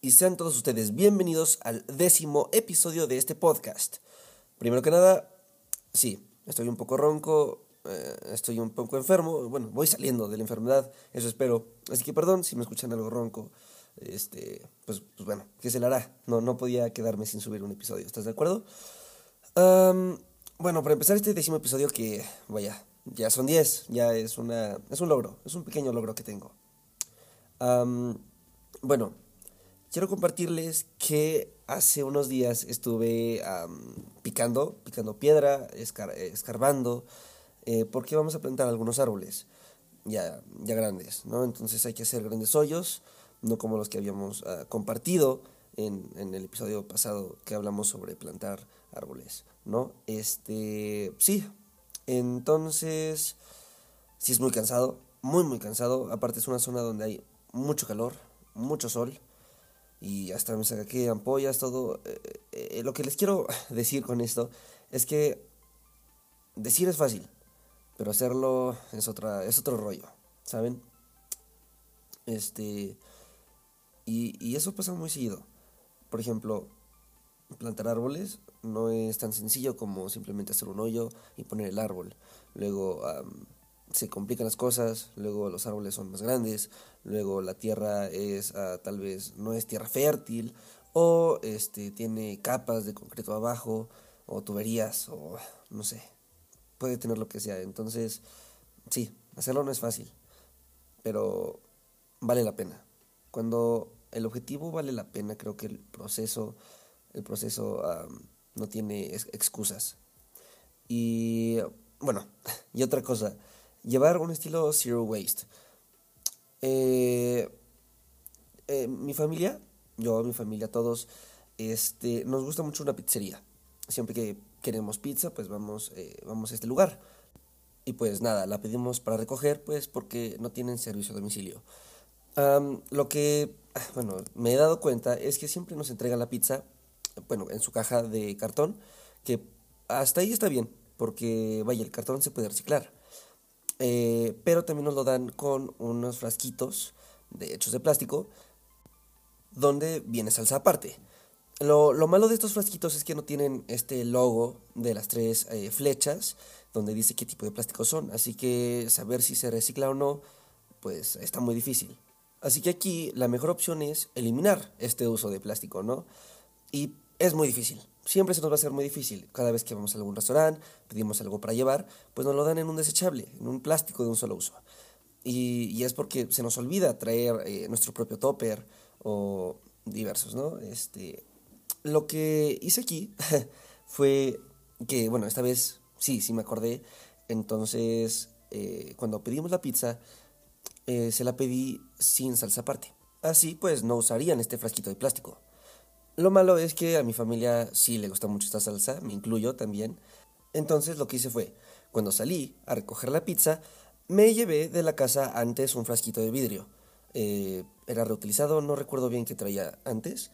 Y sean todos ustedes bienvenidos al décimo episodio de este podcast. Primero que nada, sí, estoy un poco ronco, eh, estoy un poco enfermo, bueno, voy saliendo de la enfermedad, eso espero. Así que perdón si me escuchan algo ronco, este, pues, pues bueno, ¿qué se le hará? No, no podía quedarme sin subir un episodio, ¿estás de acuerdo? bueno, para empezar este décimo episodio que, vaya, ya son 10, ya es, una, es un logro, es un pequeño logro que tengo. bueno, quiero compartirles que hace unos días estuve picando, picando piedra, escarbando, eh, porque vamos a plantar algunos árboles ya, ya grandes, ¿no? Entonces hay que hacer grandes hoyos, no como los que habíamos ah, compartido en, en, el episodio pasado que hablamos sobre plantar árboles, ¿no? Este, sí, entonces, sí es muy cansado, muy, muy cansado, aparte es una zona donde hay mucho calor, mucho sol, y hasta me saqué ampollas, todo. Eh, eh, lo que les quiero decir con esto es que decir es fácil, pero hacerlo es otra es otro rollo, ¿saben? Este y, y eso pasa muy seguido. Por ejemplo, plantar árboles no es tan sencillo como simplemente hacer un hoyo y poner el árbol. Luego se complican las cosas, luego los árboles son más grandes, luego la tierra es ah, tal vez no es tierra fértil o este tiene capas de concreto abajo o tuberías o no sé, puede tener lo que sea. Entonces, sí, hacerlo no es fácil, pero vale la pena. Cuando el objetivo vale la pena, creo que el proceso el proceso no tiene excusas. Y bueno, y otra cosa, llevar un estilo zero waste. Eh, eh, mi familia, yo, mi familia, todos, este, nos gusta mucho una pizzería. Siempre que queremos pizza, pues vamos, eh, vamos a este lugar. Y pues nada, la pedimos para recoger, pues porque no tienen servicio a domicilio. lo que, bueno, me he dado cuenta es que siempre nos entregan la pizza, bueno, en su caja de cartón, que hasta ahí está bien, porque vaya, el cartón se puede reciclar. Eh, pero también nos lo dan con unos frasquitos de, hechos de plástico donde viene salsa aparte. Lo, malo de estos frasquitos es que no tienen este logo de las tres eh, flechas donde dice qué tipo de plástico son, así que saber si se recicla o no, pues está muy difícil. Así que aquí la mejor opción es eliminar este uso de plástico, ¿no? Y es muy difícil siempre se nos va a hacer muy difícil. Cada vez que vamos a algún restaurante, pedimos algo para llevar, pues nos lo dan en un desechable, en un plástico de un solo uso. Y, es porque se nos olvida traer eh, nuestro propio topper o diversos, ¿no? Este, lo que hice aquí fue que, bueno, esta vez sí, sí me acordé. Entonces, eh, cuando pedimos la pizza, eh, se la pedí sin salsa aparte. Así pues no usarían este frasquito de plástico. Lo malo es que a mi familia sí le gusta mucho esta salsa, me incluyo también. Entonces lo que hice fue, cuando salí a recoger la pizza, me llevé de la casa antes un frasquito de vidrio. Eh, era reutilizado, no recuerdo bien qué traía antes.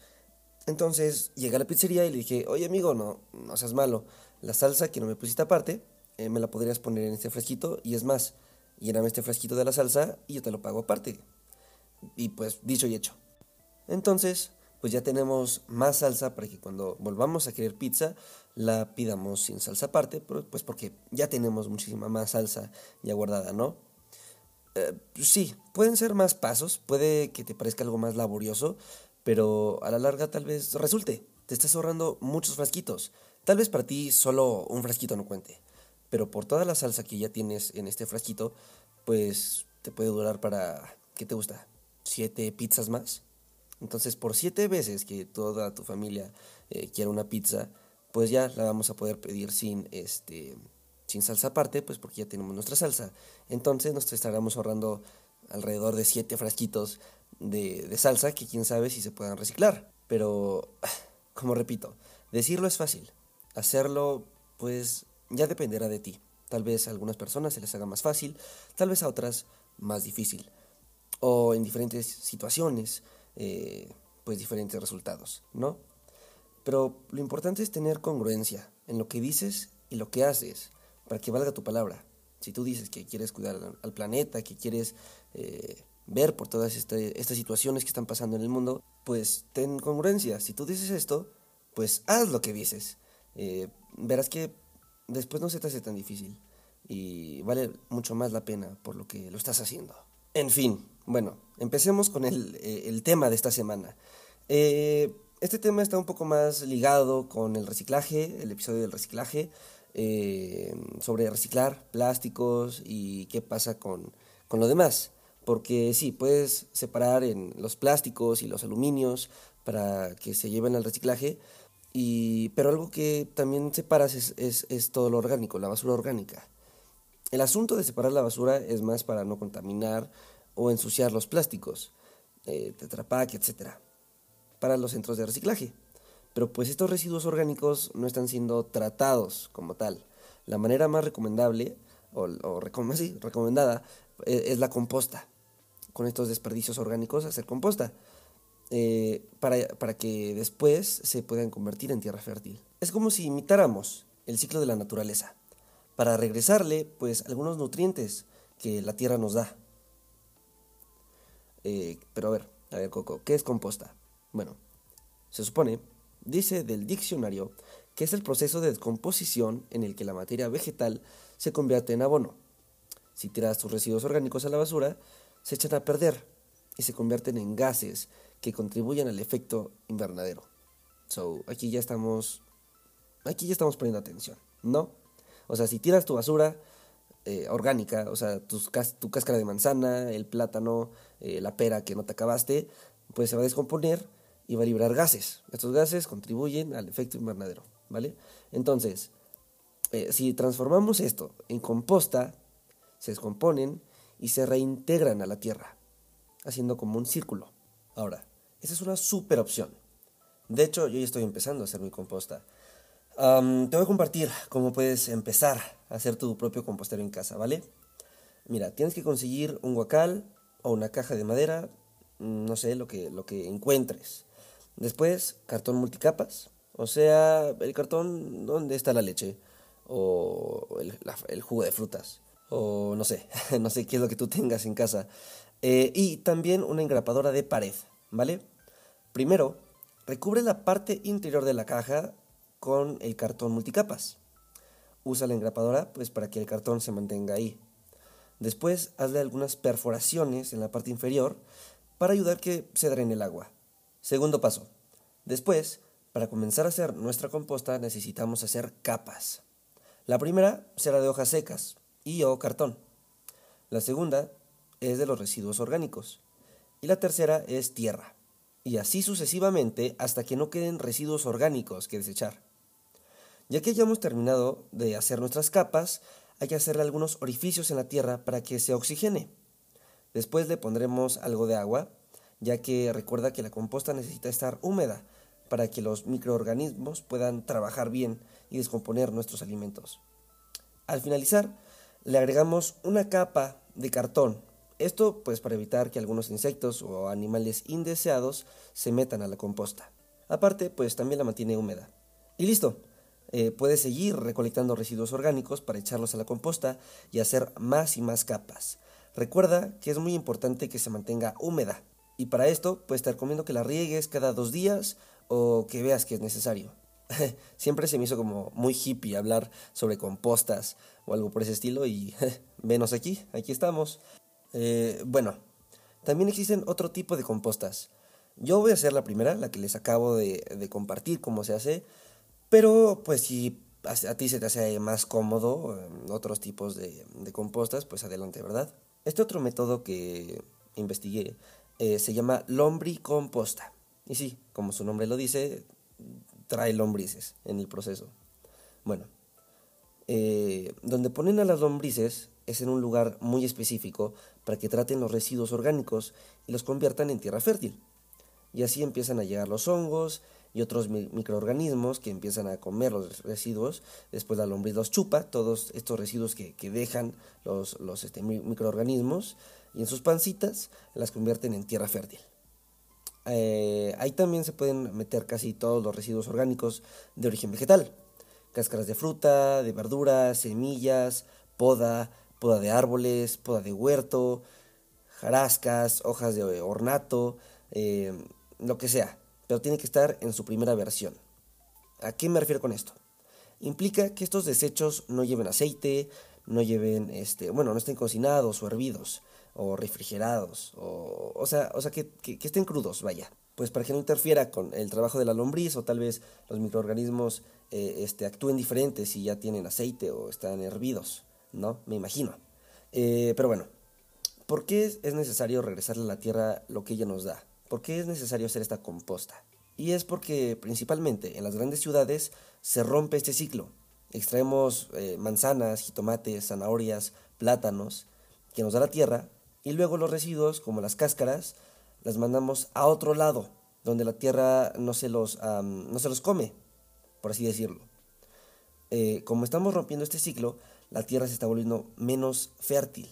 Entonces llegué a la pizzería y le dije, oye amigo, no, no seas malo. La salsa que no me pusiste aparte, eh, me la podrías poner en este frasquito y es más, lléname este frasquito de la salsa y yo te lo pago aparte. Y pues dicho y hecho. Entonces pues ya tenemos más salsa para que cuando volvamos a querer pizza la pidamos sin salsa aparte, pues porque ya tenemos muchísima más salsa ya guardada, ¿no? Eh, sí, pueden ser más pasos, puede que te parezca algo más laborioso, pero a la larga tal vez resulte. Te estás ahorrando muchos frasquitos. Tal vez para ti solo un frasquito no cuente, pero por toda la salsa que ya tienes en este frasquito, pues te puede durar para, ¿qué te gusta? ¿Siete pizzas más? Entonces, por siete veces que toda tu familia eh, quiera una pizza, pues ya la vamos a poder pedir sin, este, sin salsa aparte, pues porque ya tenemos nuestra salsa. Entonces nos estaremos ahorrando alrededor de siete frasquitos de, de salsa que quién sabe si se puedan reciclar. Pero, como repito, decirlo es fácil, hacerlo pues ya dependerá de ti. Tal vez a algunas personas se les haga más fácil, tal vez a otras más difícil. O en diferentes situaciones, eh, pues diferentes resultados, ¿no? Pero lo importante es tener congruencia en lo que dices y lo que haces, para que valga tu palabra. Si tú dices que quieres cuidar al planeta, que quieres eh, ver por todas este, estas situaciones que están pasando en el mundo, pues ten congruencia. Si tú dices esto, pues haz lo que dices. Eh, verás que después no se te hace tan difícil y vale mucho más la pena por lo que lo estás haciendo. En fin, bueno, empecemos con el, eh, tema de esta semana. Eh, este tema está un poco más ligado con el reciclaje, el episodio del reciclaje, eh, sobre reciclar plásticos y qué pasa con, con lo demás. Porque sí, puedes separar en los plásticos y los aluminios para que se lleven al reciclaje, y, pero algo que también separas es, es todo lo orgánico, la basura orgánica. El asunto de separar la basura es más para no contaminar o ensuciar los plásticos, eh, tetrapack, etc. Para los centros de reciclaje. Pero pues estos residuos orgánicos no están siendo tratados como tal. La manera más recomendable o, recomendada eh, es la composta. Con estos desperdicios orgánicos hacer composta. Eh, para, para que después se puedan convertir en tierra fértil. Es como si imitáramos el ciclo de la naturaleza, para regresarle pues algunos nutrientes que la tierra nos da. Eh, pero a ver, a ver Coco, ¿qué es composta? Bueno, se supone, dice del diccionario, que es el proceso de descomposición en el que la materia vegetal se convierte en abono. Si tiras tus residuos orgánicos a la basura, se echan a perder y se convierten en gases que contribuyen al efecto invernadero. So, aquí ya estamos aquí ya estamos poniendo atención, ¿no? O sea, si tiras tu basura eh, orgánica, o sea, tus, tu cáscara de manzana, el plátano, eh, la pera que no te acabaste, pues se va a descomponer y va a liberar gases. Estos gases contribuyen al efecto invernadero, ¿vale? Entonces, eh, si transformamos esto en composta, se descomponen y se reintegran a la tierra, haciendo como un círculo. Ahora, esa es una super opción. De hecho, yo ya estoy empezando a hacer mi composta. Te voy a compartir cómo puedes empezar a hacer tu propio compostero en casa, ¿vale? Mira, tienes que conseguir un guacal o una caja de madera, mm, no sé, lo que, lo que encuentres. Después, cartón multicapas, o sea, el cartón donde está la leche, o el, jugo de frutas, o no sé, no sé qué es lo que tú tengas en casa. Eh, y también una engrapadora de pared, ¿vale? Primero, recubre la parte interior de la caja con el cartón multicapas. Usa la engrapadora pues para que el cartón se mantenga ahí. Después, hazle algunas perforaciones en la parte inferior para ayudar que se drene el agua. Segundo paso. Después, para comenzar a hacer nuestra composta necesitamos hacer capas. La primera será de hojas secas y o cartón. La segunda es de los residuos orgánicos. Y la tercera es tierra y así sucesivamente hasta que no queden residuos orgánicos que desechar. Ya que ya hemos terminado de hacer nuestras capas, hay que hacerle algunos orificios en la tierra para que se oxigene. Después le pondremos algo de agua, ya que recuerda que la composta necesita estar húmeda para que los microorganismos puedan trabajar bien y descomponer nuestros alimentos. Al finalizar, le agregamos una capa de cartón esto pues para evitar que algunos insectos o animales indeseados se metan a la composta. Aparte pues también la mantiene húmeda. Y listo. Eh, puedes seguir recolectando residuos orgánicos para echarlos a la composta y hacer más y más capas. Recuerda que es muy importante que se mantenga húmeda. Y para esto pues te recomiendo que la riegues cada dos días o que veas que es necesario. Siempre se me hizo como muy hippie hablar sobre compostas o algo por ese estilo y venos aquí, aquí estamos. Eh, bueno, también existen otro tipo de compostas. Yo voy a hacer la primera, la que les acabo de, compartir cómo se hace, pero pues si a, ti se te hace más cómodo otros tipos de, compostas, pues adelante, ¿verdad? Este otro método que investigué eh, se llama lombricomposta. Y sí, como su nombre lo dice, trae lombrices en el proceso. Bueno, eh, donde ponen a las lombrices es en un lugar muy específico para que traten los residuos orgánicos y los conviertan en tierra fértil. Y así empiezan a llegar los hongos y otros microorganismos que empiezan a comer los residuos. Después la lombriz los chupa, todos estos residuos que, dejan los, los este, microorganismos, y en sus pancitas las convierten en tierra fértil. Eh, ahí también se pueden meter casi todos los residuos orgánicos de origen vegetal. Cáscaras de fruta, de verduras, semillas, poda, poda de árboles, poda de huerto, jarascas, hojas de ornato, eh, lo que sea. Pero tiene que estar en su primera versión. ¿A qué me refiero con esto? Implica que estos desechos no lleven aceite, no lleven, este, bueno, no estén cocinados o hervidos o refrigerados, o, o sea, o sea que, estén crudos, vaya. Pues para que no interfiera con el trabajo de la lombriz o tal vez los microorganismos eh, este, actúen diferentes si ya tienen aceite o están hervidos, ¿no? Me imagino. Eh, pero bueno, ¿por qué es necesario regresarle a la tierra lo que ella nos da? ¿Por qué es necesario hacer esta composta? Y es porque principalmente en las grandes ciudades se rompe este ciclo. Extraemos eh, manzanas, jitomates, zanahorias, plátanos que nos da la tierra y luego los residuos, como las cáscaras, las mandamos a otro lado, donde la tierra no se los, no se los come, por así decirlo. Eh, como estamos rompiendo este ciclo, la tierra se está volviendo menos fértil.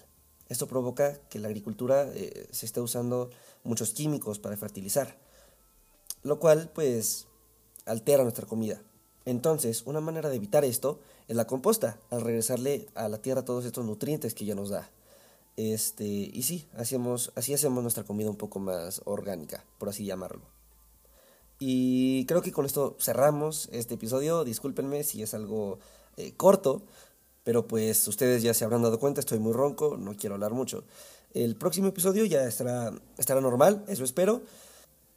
Esto provoca que la agricultura eh, se esté usando muchos químicos para fertilizar, lo cual pues altera nuestra comida. Entonces, una manera de evitar esto es la composta, al regresarle a la tierra todos estos nutrientes que ya nos da. Este, y sí, así hacemos nuestra comida un poco más orgánica, por así llamarlo. Y creo que con esto cerramos este episodio. Discúlpenme si es algo eh, corto, pero pues ustedes ya se habrán dado cuenta, estoy muy ronco, no quiero hablar mucho. El próximo episodio ya estará, estará normal, eso espero.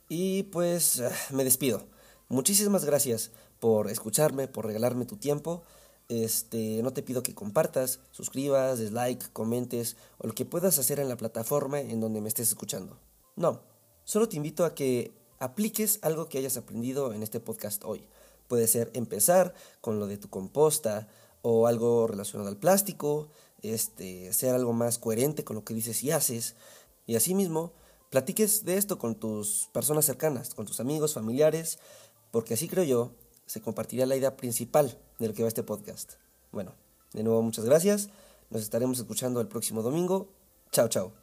Y pues me despido. Muchísimas gracias por escucharme, por regalarme tu tiempo. Este, no te pido que compartas, suscribas, dislike, comentes o lo que puedas hacer en la plataforma en donde me estés escuchando. No, solo te invito a que apliques algo que hayas aprendido en este podcast hoy. Puede ser empezar con lo de tu composta o algo relacionado al plástico, este, ser algo más coherente con lo que dices y haces. Y asimismo, platiques de esto con tus personas cercanas, con tus amigos, familiares, porque así creo yo se compartirá la idea principal de lo que va este podcast. Bueno, de nuevo muchas gracias. Nos estaremos escuchando el próximo domingo. Chao, chao.